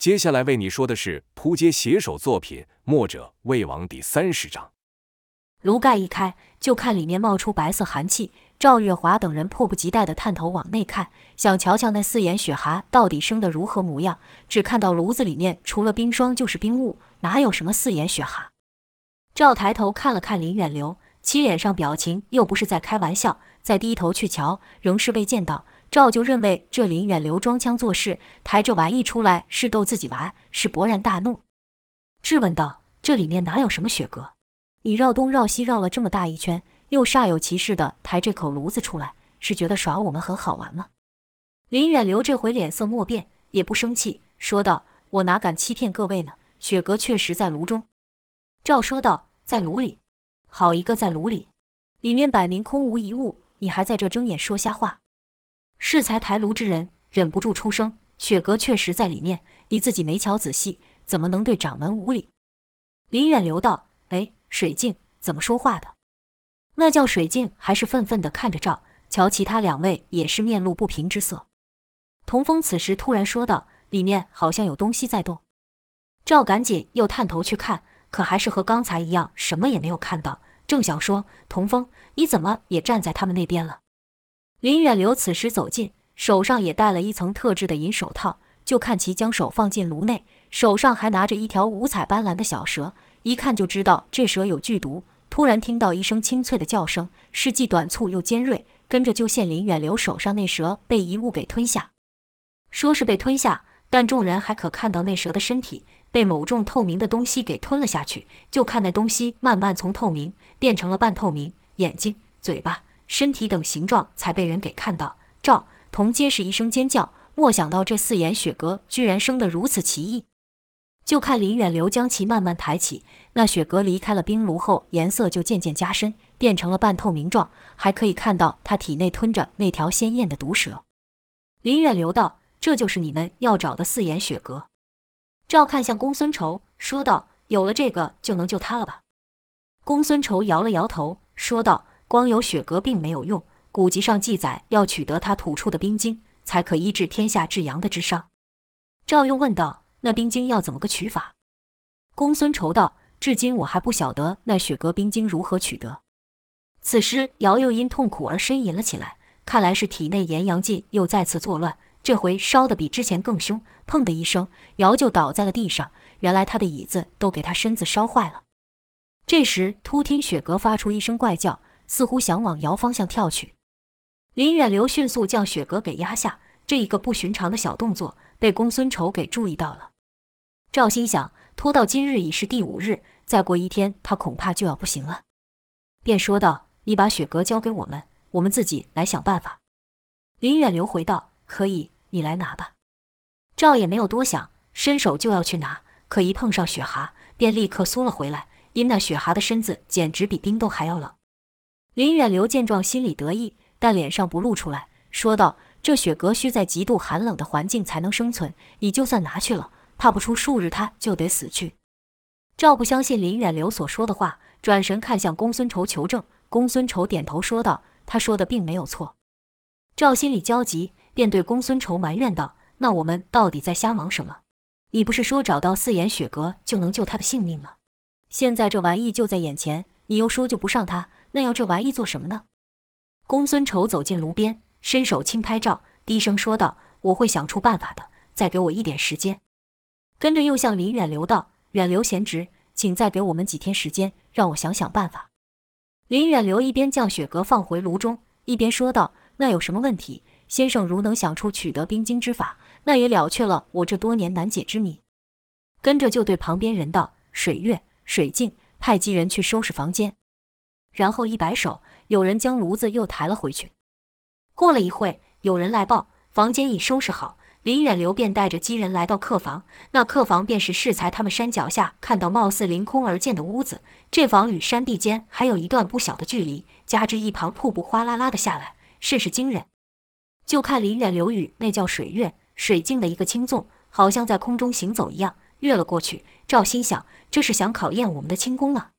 接下来为你说的是扑街写手作品《墨者魏王》第三十章。炉盖一开，就看里面冒出白色寒气。赵月华等人迫不及待地探头往内看，想瞧瞧那四眼雪蛤到底生得如何模样。只看到炉子里面除了冰霜就是冰雾，哪有什么四眼雪蛤？赵抬头看了看林远流，其脸上表情又不是在开玩笑。再低头去瞧，仍是未见到。赵就认为这林远流装腔作势，抬着玩意出来是逗自己玩，是勃然大怒，质问道：“这里面哪有什么雪蛤？你绕东绕西绕了这么大一圈？”又煞有其事地抬这口炉子出来，是觉得耍我们很好玩吗？林远流这回脸色莫变，也不生气，说道：“我哪敢欺骗各位呢？雪蛤确实在炉中。”赵说道：“在炉里？好一个在炉里！里面摆明空无一物，你还在这睁眼说瞎话？”适才抬炉之人忍不住出声：“雪阁确实在里面，你自己没瞧仔细，怎么能对掌门无礼？”林远流道：“哎，水镜怎么说话的？”那叫水镜，还是愤愤地看着赵，瞧其他两位也是面露不平之色。童风此时突然说道：“里面好像有东西在动。”赵赶紧又探头去看，可还是和刚才一样，什么也没有看到。正想说：“童风，你怎么也站在他们那边了？”林远流此时走近，手上也戴了一层特制的银手套，就看其将手放进炉内，手上还拿着一条五彩斑斓的小蛇，一看就知道这蛇有剧毒。突然听到一声清脆的叫声，是既短促又尖锐，跟着就见林远流手上那蛇被一物给吞下。说是被吞下，但众人还可看到那蛇的身体被某种透明的东西给吞了下去。就看那东西慢慢从透明变成了半透明，眼睛、嘴巴、身体等形状才被人给看到。赵同皆是一声尖叫，莫想到这四眼雪蛤居然生得如此奇异。就看林远流将其慢慢抬起，那雪蛤离开了冰炉后，颜色就渐渐加深，变成了半透明状，还可以看到它体内吞着那条鲜艳的毒蛇。林远流道：“这就是你们要找的四眼雪蛤。”赵看向公孙仇，说道：“有了这个，就能救他了吧？”公孙仇摇了摇头，说道：“光有雪蛤并没有用，古籍上记载，要取得他吐出的冰晶，才可医治天下至阳的之伤。”赵用问道。那冰晶要怎么个取法？公孙仇道：“至今我还不晓得那雪蛤冰晶如何取得。”此时姚又因痛苦而呻吟了起来，看来是体内炎阳劲又再次作乱，这回烧得比之前更凶。砰的一声，姚就倒在了地上。原来他的椅子都给他身子烧坏了。这时突听雪蛤发出一声怪叫，似乎想往姚方向跳去。林远流迅速将雪蛤给压下，这一个不寻常的小动作被公孙仇给注意到了。赵心想，拖到今日已是第五日，再过一天，他恐怕就要不行了，便说道：“你把雪蛤交给我们，我们自己来想办法。”林远流回道：“可以，你来拿吧。”赵也没有多想，伸手就要去拿，可一碰上雪蛤，便立刻缩了回来，因那雪蛤的身子简直比冰冻还要冷。林远流见状，心里得意，但脸上不露出来，说道：“这雪蛤需在极度寒冷的环境才能生存，你就算拿去了。”怕不出数日，他就得死去。赵不相信林远流所说的话，转神看向公孙仇求证。公孙仇点头说道：“他说的并没有错。”赵心里焦急，便对公孙仇埋怨道：“那我们到底在瞎忙什么？你不是说找到四眼雪蛤就能救他的性命吗？现在这玩意就在眼前，你又说救不上他，那要这玩意做什么呢？”公孙仇走进炉边，伸手轻拍照，低声说道：“我会想出办法的，再给我一点时间。”跟着又向林远流道：“远流贤侄，请再给我们几天时间，让我想想办法。”林远流一边将雪蛤放回炉中，一边说道：“那有什么问题？先生如能想出取得冰晶之法，那也了却了我这多年难解之谜。”跟着就对旁边人道：“水月、水镜，派几人去收拾房间。”然后一摆手，有人将炉子又抬了回去。过了一会，有人来报，房间已收拾好。林远流便带着几人来到客房，那客房便是适才他们山脚下看到貌似凌空而建的屋子。这房与山地间还有一段不小的距离，加之一旁瀑布哗啦啦的下来，甚是惊人。就看林远流与那叫水月、水镜的一个轻纵，好像在空中行走一样，越了过去。赵心想，这是想考验我们的轻功了。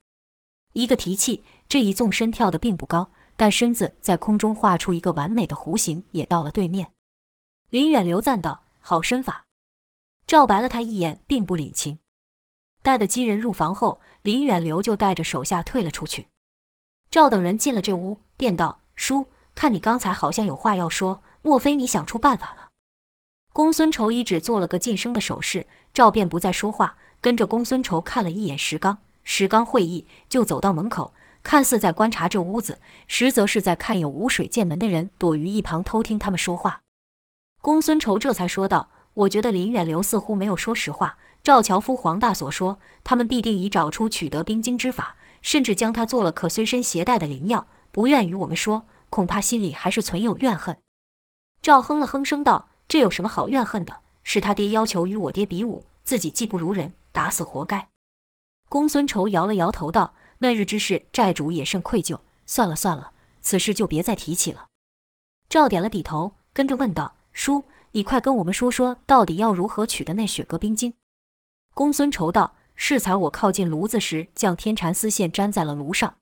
一个提气，这一纵身跳得并不高，但身子在空中画出一个完美的弧形，也到了对面。林远流赞道：“好身法。”赵白了他一眼，并不领情。带的几人入房后，林远流就带着手下退了出去。赵等人进了这屋，便道：“叔，看你刚才好像有话要说，莫非你想出办法了？”公孙仇一指做了个噤声的手势，赵便不再说话，跟着公孙仇看了一眼石刚，石刚会意，就走到门口，看似在观察这屋子，实则是在看有无水剑门的人躲于一旁偷听他们说话。公孙仇这才说道：“我觉得林远流似乎没有说实话。赵樵夫黄大所说，他们必定已找出取得冰晶之法，甚至将它做了可随身携带的灵药，不愿与我们说，恐怕心里还是存有怨恨。”赵哼了哼声道。这有什么好怨恨的？是他爹要求与我爹比武，自己技不如人，打死活该。公孙仇摇了摇头道：“那日之事，寨主也甚愧疚。算了算了，此事就别再提起了。”赵点了点头，跟着问道：“叔，你快跟我们说说，到底要如何取得那雪阁冰晶？”公孙仇道：“适才我靠近炉子时，将天蚕丝线粘在了炉上。”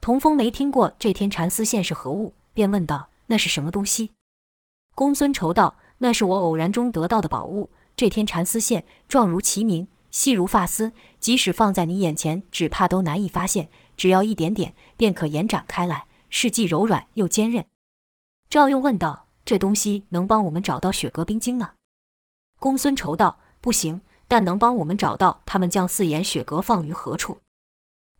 童风没听过这天蚕丝线是何物，便问道：“那是什么东西？”公孙仇道。那是我偶然中得到的宝物。这天蚕丝线状如其名，细如发丝，即使放在你眼前，只怕都难以发现。只要一点点，便可延展开来，是既柔软又坚韧。赵又问道：“这东西能帮我们找到雪阁冰晶吗？”公孙仇道：“不行，但能帮我们找到他们将四眼雪阁放于何处。”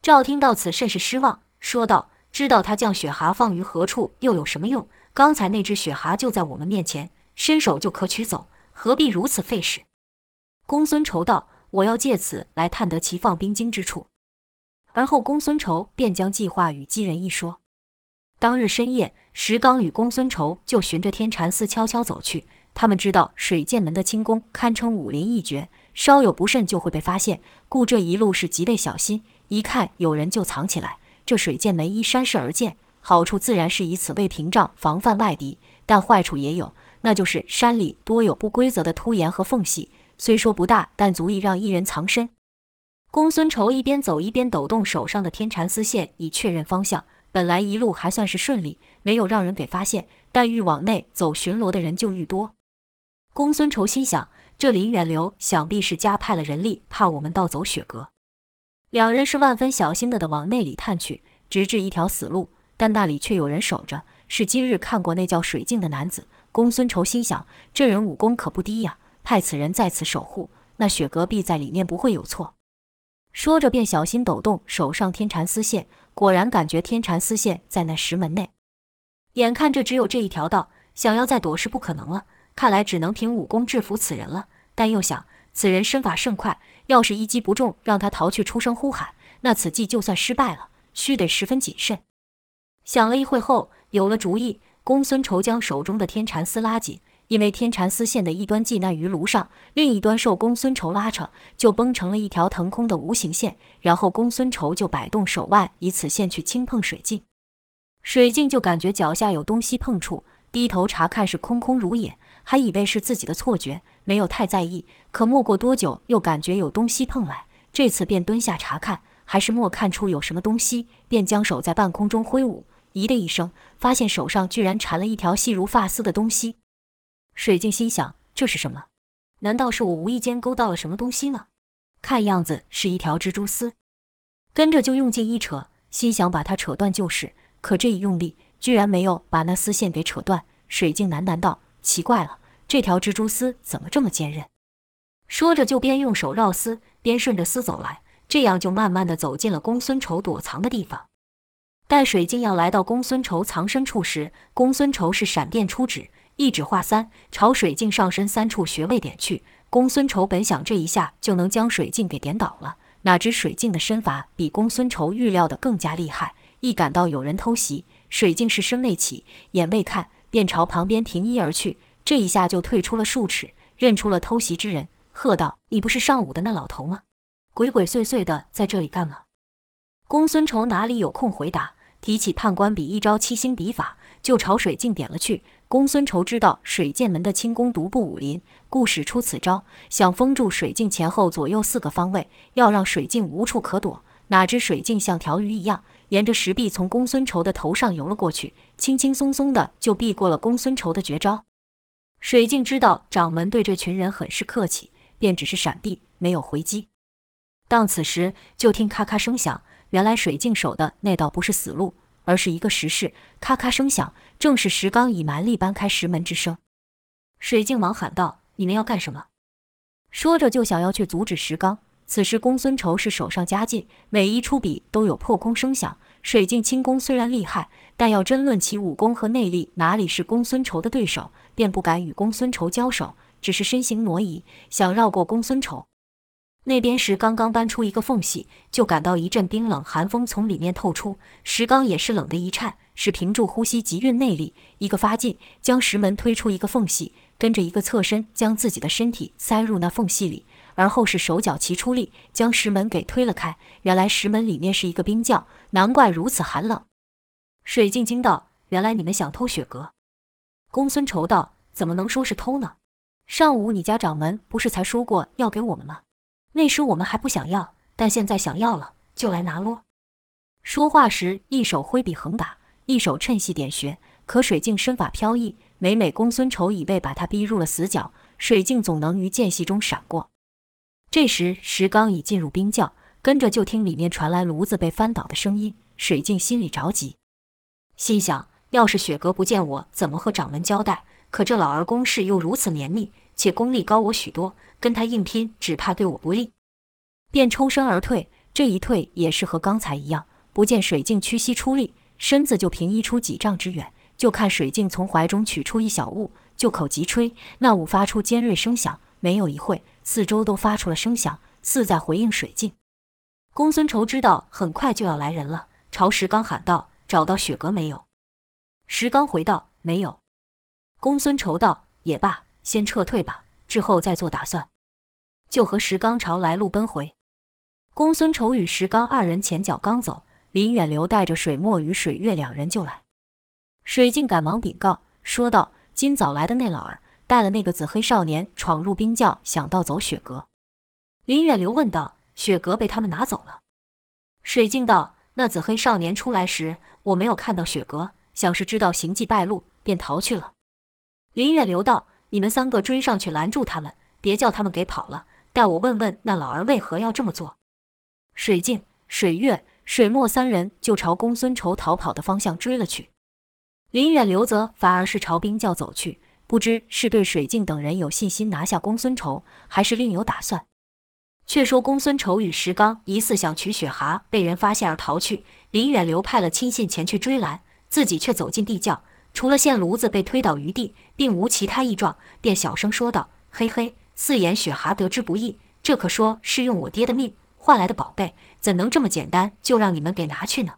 赵听到此，甚是失望，说道：“知道他将雪蛤放于何处又有什么用？刚才那只雪蛤就在我们面前。”伸手就可取走，何必如此费事？公孙仇道：“我要借此来探得其放冰晶之处。”而后公孙仇便将计划与几人一说。当日深夜，石刚与公孙仇就循着天蚕寺悄悄走去。他们知道水剑门的轻功堪称武林一绝，稍有不慎就会被发现，故这一路是极为小心。一看有人就藏起来。这水剑门依山势而建，好处自然是以此为屏障，防范外敌；但坏处也有。那就是山里多有不规则的凸岩和缝隙，虽说不大，但足以让一人藏身。公孙仇一边走一边抖动手上的天蚕丝线，以确认方向。本来一路还算是顺利，没有让人给发现，但愈往内走巡逻的人就愈多。公孙仇心想，这林远流想必是加派了人力，怕我们盗走雪阁。两人是万分小心的的往内里探去，直至一条死路，但那里却有人守着，是今日看过那叫水镜的男子。公孙仇心想，这人武功可不低呀，派此人在此守护，那雪阁必在里面不会有错。说着，便小心抖动手上天蚕丝线，果然感觉天蚕丝线在那石门内。眼看着只有这一条道，想要再躲是不可能了，看来只能凭武功制服此人了。但又想，此人身法甚快，要是一击不中，让他逃去出声呼喊，那此计就算失败了，须得十分谨慎。想了一会后，有了主意。公孙仇将手中的天蚕丝拉紧，因为天蚕丝线的一端系那于炉上，另一端受公孙仇拉扯，就绷成了一条腾空的无形线。然后公孙仇就摆动手腕，以此线去轻碰水镜。水镜就感觉脚下有东西碰触，低头查看是空空如也，还以为是自己的错觉，没有太在意。可没过多久，又感觉有东西碰来，这次便蹲下查看，还是没看出有什么东西，便将手在半空中挥舞。咦的一声，发现手上居然缠了一条细如发丝的东西。水镜心想：这是什么？难道是我无意间勾到了什么东西吗？看样子是一条蜘蛛丝。跟着就用劲一扯，心想把它扯断就是。可这一用力，居然没有把那丝线给扯断。水镜喃喃道：奇怪了，这条蜘蛛丝怎么这么坚韧？说着就边用手绕丝，边顺着丝走来，这样就慢慢地走进了公孙仇躲藏的地方。待水镜要来到公孙仇藏身处时，公孙仇是闪电出指，一指画三，朝水镜上身三处穴位点去。公孙仇本想这一下就能将水镜给点倒了，哪知水镜的身法比公孙仇预料的更加厉害。一感到有人偷袭，水镜是声内起，眼未看，便朝旁边停衣而去。这一下就退出了数尺，认出了偷袭之人，喝道：“你不是上午的那老头吗？鬼鬼祟祟的在这里干嘛？”公孙仇哪里有空回答？提起判官笔一招七星笔法，就朝水镜点了去。公孙仇知道水剑门的轻功独步武林，故使出此招，想封住水镜前后左右四个方位，要让水镜无处可躲。哪知水镜像条鱼一样，沿着石壁从公孙仇的头上游了过去，轻轻松松的就避过了公孙仇的绝招。水镜知道掌门对这群人很是客气，便只是闪避，没有回击。当此时，就听咔咔声响，原来水镜守的那道不是死路，而是一个石室。咔咔声响，正是石刚以蛮力搬开石门之声。水镜忙喊道：“你们要干什么？”说着就想要去阻止石刚。此时公孙仇是手上加劲，每一出笔都有破空声响。水镜轻功虽然厉害，但要争论其武功和内力，哪里是公孙仇的对手？便不敢与公孙仇交手，只是身形挪移，想绕过公孙仇。那边石刚刚搬出一个缝隙，就感到一阵冰冷寒风从里面透出。石刚也是冷得一颤，是屏住呼吸集运内力，一个发劲将石门推出一个缝隙，跟着一个侧身将自己的身体塞入那缝隙里，而后是手脚齐出力将石门给推了开。原来石门里面是一个冰窖，难怪如此寒冷。水镜惊道：“原来你们想偷雪阁？”公孙仇道：“怎么能说是偷呢？上午你家掌门不是才说过要给我们吗？”那时我们还不想要，但现在想要了，就来拿咯。说话时，一手挥笔横打，一手趁隙点穴。可水镜身法飘逸，每每公孙仇已被把他逼入了死角，水镜总能于间隙中闪过。这时石刚已进入冰窖，跟着就听里面传来炉子被翻倒的声音。水镜心里着急，心想：要是雪阁不见我，怎么和掌门交代？可这老儿攻势又如此绵密。且功力高我许多，跟他硬拼只怕对我不利，便抽身而退。这一退也是和刚才一样，不见水镜屈膝出力，身子就平移出几丈之远。就看水镜从怀中取出一小物，就口急吹，那物发出尖锐声响。没有一会，四周都发出了声响，似在回应水镜。公孙仇知道很快就要来人了，朝石刚喊道：“找到雪阁没有？”石刚回道：“没有。”公孙仇道：“也罢。”先撤退吧，之后再做打算。就和石刚朝来路奔回。公孙丑与石刚二人前脚刚走，林远流带着水墨与水月两人就来。水镜赶忙禀告说道：“今早来的那老儿带了那个紫黑少年闯入冰窖，想盗走雪阁。”林远流问道：“雪阁被他们拿走了？”水镜道：“那紫黑少年出来时，我没有看到雪阁，想是知道行迹败露，便逃去了。”林远流道。你们三个追上去拦住他们，别叫他们给跑了。待我问问那老儿为何要这么做。水镜、水月、水墨三人就朝公孙仇逃跑的方向追了去。林远流则反而是朝冰窖走去，不知是对水镜等人有信心拿下公孙仇，还是另有打算。却说公孙仇与石刚疑似想取雪蛤，被人发现而逃去。林远流派了亲信前去追拦，自己却走进地窖。除了线炉子被推倒于地，并无其他异状，便小声说道：“嘿嘿，四眼雪蛤得之不易，这可说是用我爹的命换来的宝贝，怎能这么简单就让你们给拿去呢？”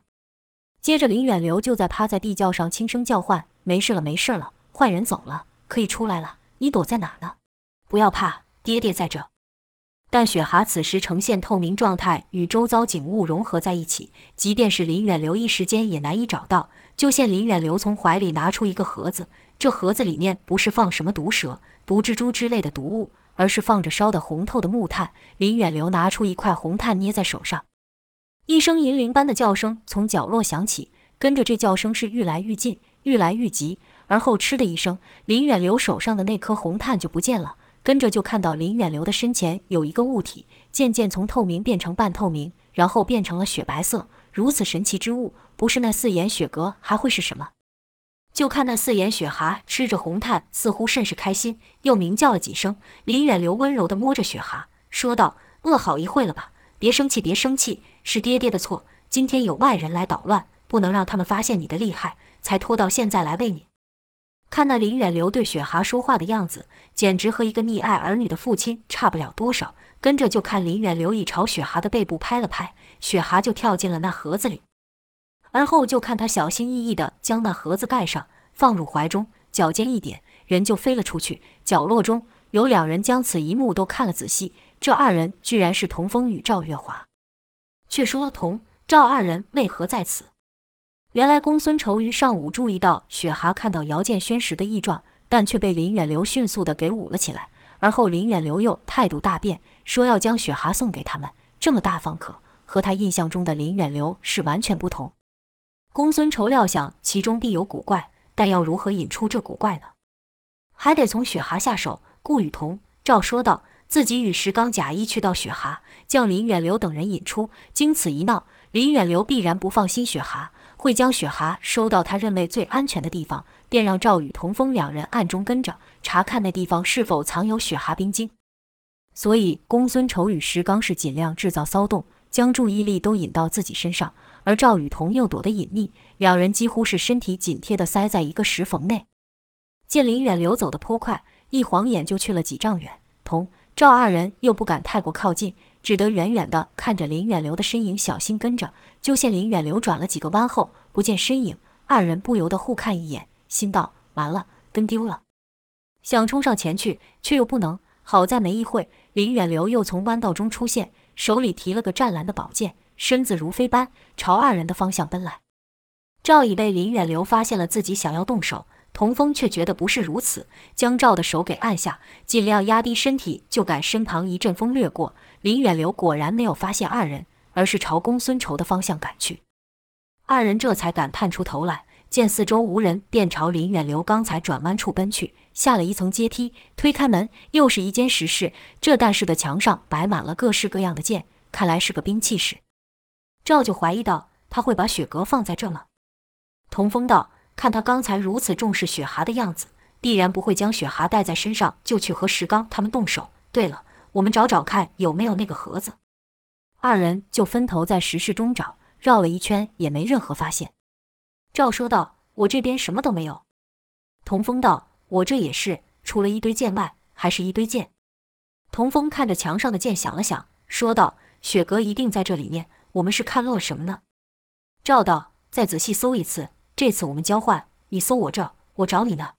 接着，林远流就在趴在地窖上轻声叫唤：“没事了，没事了，坏人走了，可以出来了。你躲在哪呢？不要怕，爹爹在这。”但雪蛤此时呈现透明状态，与周遭景物融合在一起，即便是林远流一时间也难以找到。就见林远流从怀里拿出一个盒子，这盒子里面不是放什么毒蛇、毒蜘蛛之类的毒物，而是放着烧得红透的木炭。林远流拿出一块红炭捏在手上，一声银铃般的叫声从角落响起，跟着这叫声是愈来愈近，愈来愈急，而后嗤的一声，林远流手上的那颗红炭就不见了。跟着就看到林远流的身前有一个物体，渐渐从透明变成半透明，然后变成了雪白色。如此神奇之物，不是那四眼雪蛤还会是什么？就看那四眼雪蛤吃着红炭，似乎甚是开心，又鸣叫了几声。林远流温柔地摸着雪蛤，说道：“饿好一会了吧？别生气，别生气，是爹爹的错。今天有外人来捣乱，不能让他们发现你的厉害，才拖到现在来喂你。”看那林远流对雪蛤说话的样子，简直和一个溺爱儿女的父亲差不了多少。跟着就看林远流一朝雪蛤的背部拍了拍。雪蛤就跳进了那盒子里，而后就看他小心翼翼地将那盒子盖上，放入怀中，脚尖一点，人就飞了出去。角落中有两人将此一幕都看了仔细，这二人居然是童风与赵月华。却说童赵二人为何在此？原来公孙仇于上午注意到雪蛤看到姚建轩时的异状，但却被林远流迅速地给捂了起来。而后林远流又态度大变，说要将雪蛤送给他们，这么大方可。和他印象中的林远流是完全不同。公孙仇料想其中必有古怪，但要如何引出这古怪呢？还得从雪蛤下手。顾雨桐赵说道：“自己与石刚假意去到雪蛤，将林远流等人引出。经此一闹，林远流必然不放心雪蛤，会将雪蛤收到他认为最安全的地方，便让赵宇童风两人暗中跟着，查看那地方是否藏有雪蛤冰晶。所以公孙丑与石刚是尽量制造骚动，将注意力都引到自己身上，而赵与童又躲得隐秘，两人几乎是身体紧贴地塞在一个石缝内。见林远流走得颇快，一晃眼就去了几丈远，童赵二人又不敢太过靠近，只得远远地看着林远流的身影，小心跟着。就见林远流转了几个弯后，不见身影，二人不由得互看一眼，心道：完了，跟丢了。想冲上前去，却又不能。好在没一会，林远流又从弯道中出现，手里提了个湛蓝的宝剑，身子如飞般朝二人的方向奔来。赵已被林远流发现了自己想要动手，童风却觉得不是如此，将赵的手给按下，尽量压低身体，就感身旁一阵风掠过。林远流果然没有发现二人，而是朝公孙仇的方向赶去。二人这才敢探出头来。见四周无人，便朝林远流刚才转弯处奔去。下了一层阶梯，推开门，又是一间石室。这但是的墙上摆满了各式各样的剑，看来是个兵器室。赵就怀疑道：“他会把雪阁放在这吗？”童风道：“看他刚才如此重视雪蛤的样子，必然不会将雪蛤带在身上就去和石刚他们动手。对了，我们找找看有没有那个盒子。”二人就分头在石室中找，绕了一圈也没任何发现。赵说道：“我这边什么都没有。”童风道：“我这也是，除了一堆剑外，还是一堆剑。”童风看着墙上的剑，想了想，说道：“雪阁一定在这里面，我们是看漏了什么呢？”赵道：“再仔细搜一次，这次我们交换，你搜我这，我找你那。”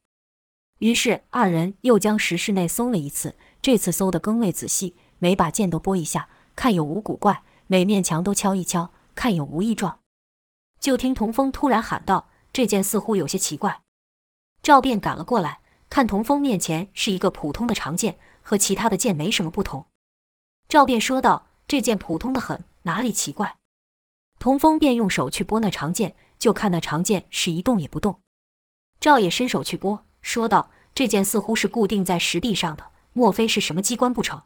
于是二人又将石室内搜了一次，这次搜得更为仔细，每把剑都拨一下，看有无古怪；每面墙都敲一敲，看有无异状。就听童风突然喊道：“这剑似乎有些奇怪。”赵便赶了过来，看童风面前是一个普通的长剑，和其他的剑没什么不同。赵便说道：“这剑普通的很，哪里奇怪？”童风便用手去拨那长剑，就看那长剑是一动也不动。赵也伸手去拨，说道：“这剑似乎是固定在石壁上的，莫非是什么机关不成？”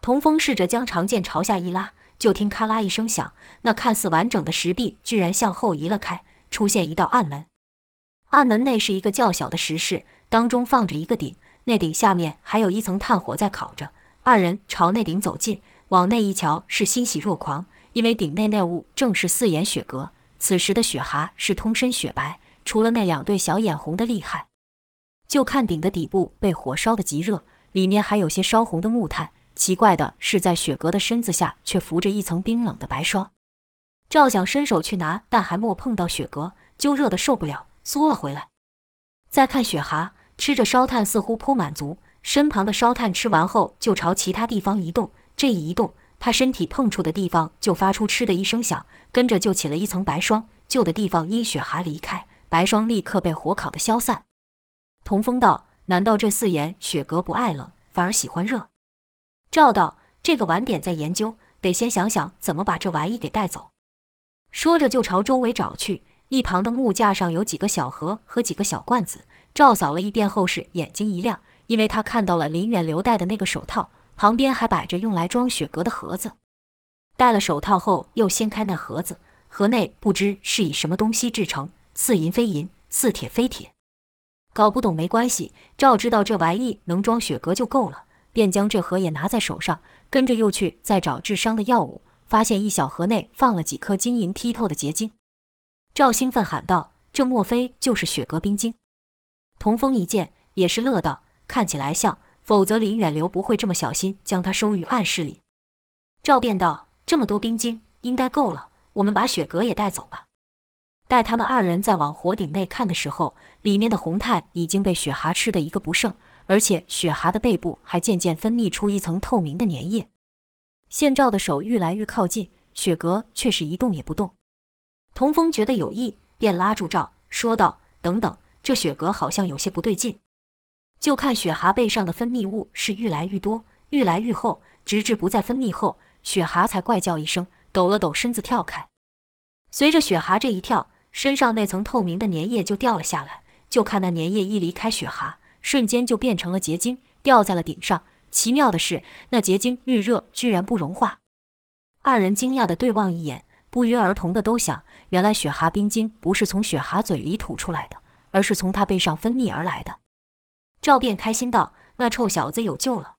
童风试着将长剑朝下一拉。就听咔啦一声响，那看似完整的石壁居然向后移了开，出现一道暗门。暗门内是一个较小的石室，当中放着一个鼎，那鼎下面还有一层炭火在烤着。二人朝那鼎走近，往内一瞧，是欣喜若狂，因为鼎内那物正是四眼雪阁。此时的雪蛤是通身雪白，除了那两对小眼红的厉害。就看鼎的底部被火烧得极热，里面还有些烧红的木炭。奇怪的是，在雪阁的身子下却浮着一层冰冷的白霜。赵想伸手去拿，但还没碰到雪阁，就热得受不了，缩了回来。再看雪蛤吃着烧炭，似乎颇满足。身旁的烧炭吃完后，就朝其他地方移动。这一移动，他身体碰触的地方就发出嗤的一声响，跟着就起了一层白霜。旧的地方因雪蛤离开，白霜立刻被火烤得消散。童风道：“难道这四眼雪阁不爱冷，反而喜欢热？”赵道：“这个晚点再研究，得先想想怎么把这玩意给带走。”说着就朝周围找去。一旁的木架上有几个小盒和几个小罐子。赵扫了一遍后，是眼睛一亮，因为他看到了林远留戴的那个手套，旁边还摆着用来装雪阁的盒子。戴了手套后，又掀开那盒子，盒内不知是以什么东西制成，似银非银，似铁非铁。搞不懂没关系，赵知道这玩意能装雪阁就够了。便将这盒也拿在手上，跟着又去再找治伤的药物，发现一小盒内放了几颗晶莹剔透的结晶。赵兴奋喊道：“这莫非就是雪阁冰晶？”童风一见也是乐道：“看起来像，否则林远流不会这么小心将它收于暗室里。”赵便道：“这么多冰晶，应该够了，我们把雪阁也带走吧。”待他们二人再往火鼎内看的时候，里面的红炭已经被雪蛤吃得一个不剩。而且雪蛤的背部还渐渐分泌出一层透明的粘液。现赵的手愈来愈靠近，雪阁却是一动也不动。童风觉得有异，便拉住赵，说道：“等等，这雪阁好像有些不对劲。”就看雪蛤背上的分泌物是愈来愈多，愈来愈厚，直至不再分泌后，雪蛤才怪叫一声，抖了抖身子跳开。随着雪蛤这一跳，身上那层透明的粘液就掉了下来。就看那粘液一离开雪蛤。瞬间就变成了结晶，掉在了顶上。奇妙的是，那结晶遇热居然不融化。二人惊讶地对望一眼，不约而同的都想：原来雪蛤冰晶不是从雪蛤嘴里吐出来的，而是从他背上分泌而来的。赵便开心道：“那臭小子有救了！”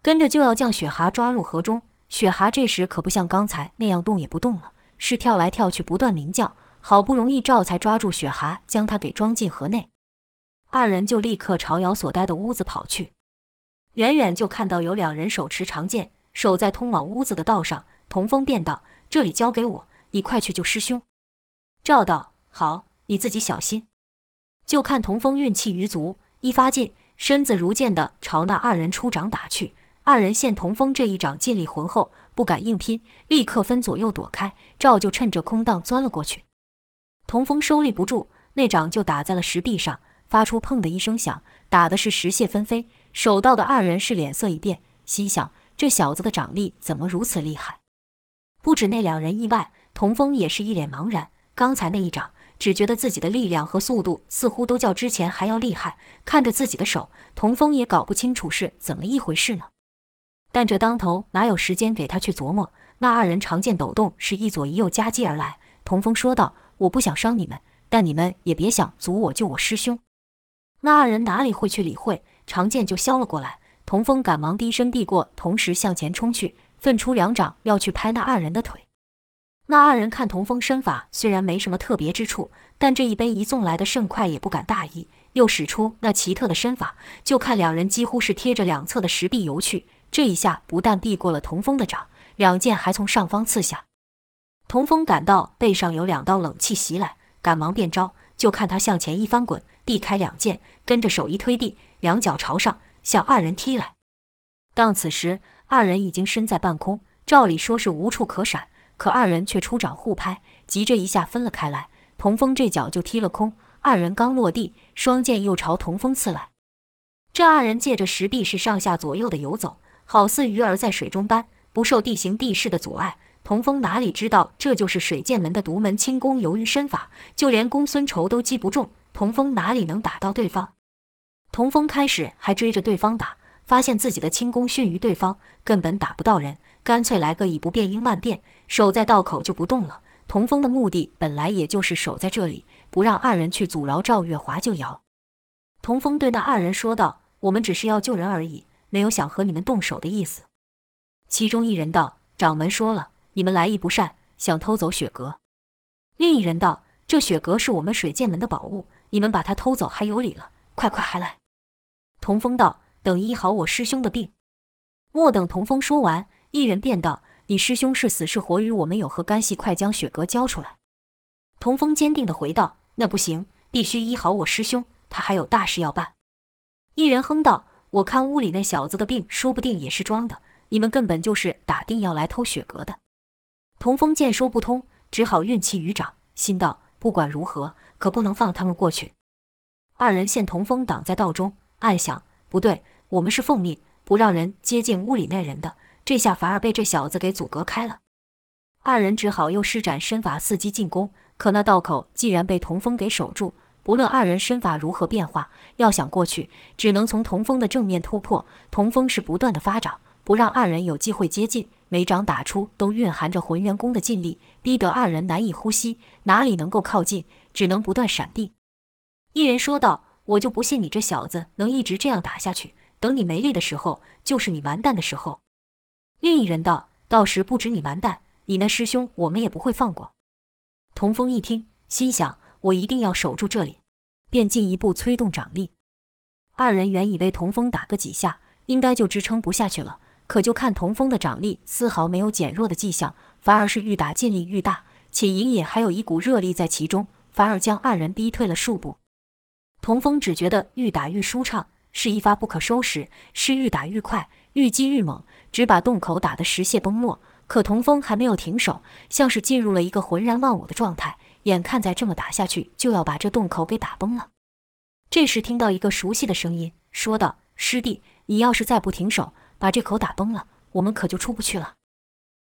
跟着就要将雪蛤抓入河中。雪蛤这时可不像刚才那样动也不动了，是跳来跳去，不断鸣叫。好不容易赵才抓住雪蛤，将它给装进河内。二人就立刻朝姚所待的屋子跑去。远远就看到有两人手持长剑，守在通往屋子的道上。童风便道：“这里交给我，你快去救师兄。”赵道：“好，你自己小心。”就看童风运气余足，一发劲，身子如箭的朝那二人出掌打去。二人见童风这一掌劲力浑厚，不敢硬拼，立刻分左右躲开。赵就趁着空档钻了过去。童风收力不住，那掌就打在了石壁上，发出砰的一声响，打的是石屑纷飞。守道的二人是脸色一变，心想这小子的掌力怎么如此厉害？不止那两人意外，童风也是一脸茫然。刚才那一掌，只觉得自己的力量和速度似乎都较之前还要厉害。看着自己的手，童风也搞不清楚是怎么一回事呢。但这当头哪有时间给他去琢磨？那二人长剑抖动，是一左一右夹击而来。童风说道：“我不想伤你们，但你们也别想阻我救我师兄。”那二人哪里会去理会，长剑就削了过来。童风赶忙低身避过，同时向前冲去，奋出两掌要去拍那二人的腿。那二人看童风身法虽然没什么特别之处，但这一杯一纵来的甚快，也不敢大意，又使出那奇特的身法，就看两人几乎是贴着两侧的石壁游去。这一下不但避过了童风的掌，两剑还从上方刺下。童风感到背上有两道冷气袭来，赶忙变招，就看他向前一翻滚，避开两剑，跟着手一推地，两脚朝上向二人踢来。当此时，二人已经身在半空，照理说是无处可闪，可二人却出掌互拍，急着一下分了开来。童风这脚就踢了空，二人刚落地，双剑又朝童风刺来。这二人借着石壁是上下左右的游走。好似鱼儿在水中般，不受地形地势的阻碍。童风哪里知道，这就是水剑门的独门轻功游鱼身法，就连公孙仇都击不中。童风哪里能打到对方？童风开始还追着对方打，发现自己的轻功逊于对方，根本打不到人，干脆来个以不变应万变，守在道口就不动了。童风的目的本来也就是守在这里，不让二人去阻挠赵月华救姚。童风对那二人说道：“我们只是要救人而已。”没有想和你们动手的意思。其中一人道：“掌门说了，你们来意不善，想偷走雪阁。”另一人道：“这雪阁是我们水剑门的宝物，你们把它偷走还有理了？快快还来！”童风道：“等医好我师兄的病。”莫等童风说完，一人便道：“你师兄是死是活，与我们有何干系？快将雪阁交出来！”童风坚定地回道：“那不行，必须医好我师兄，他还有大事要办。”一人哼道。我看屋里那小子的病，说不定也是装的。你们根本就是打定要来偷雪阁的。童风见说不通，只好运气余掌，心道：不管如何，可不能放他们过去。二人见童风挡在道中，暗想：不对，我们是奉命不让人接近屋里那人的，这下反而被这小子给阻隔开了。二人只好又施展身法，伺机进攻。可那道口既然被童风给守住。不论二人身法如何变化，要想过去，只能从童风的正面突破。童风是不断的发掌，不让二人有机会接近。每掌打出都蕴含着浑元功的劲力，逼得二人难以呼吸，哪里能够靠近，只能不断闪避。一人说道：“我就不信你这小子能一直这样打下去，等你没力的时候，就是你完蛋的时候。”另一人道：“到时不止你完蛋，你那师兄我们也不会放过。”童风一听，心想。我一定要守住这里，便进一步催动掌力。二人原以为童风打个几下，应该就支撑不下去了，可就看童风的掌力丝毫没有减弱的迹象，反而是愈打劲力愈大，且隐隐还有一股热力在其中，反而将二人逼退了数步。童风只觉得愈打愈舒畅，是一发不可收拾，是愈打愈快，愈击愈猛，只把洞口打得石屑崩落。可童风还没有停手，像是进入了一个浑然忘我的状态。眼看再这么打下去，就要把这洞口给打崩了。这时听到一个熟悉的声音，说道：“师弟，你要是再不停手，把这口打崩了，我们可就出不去了。”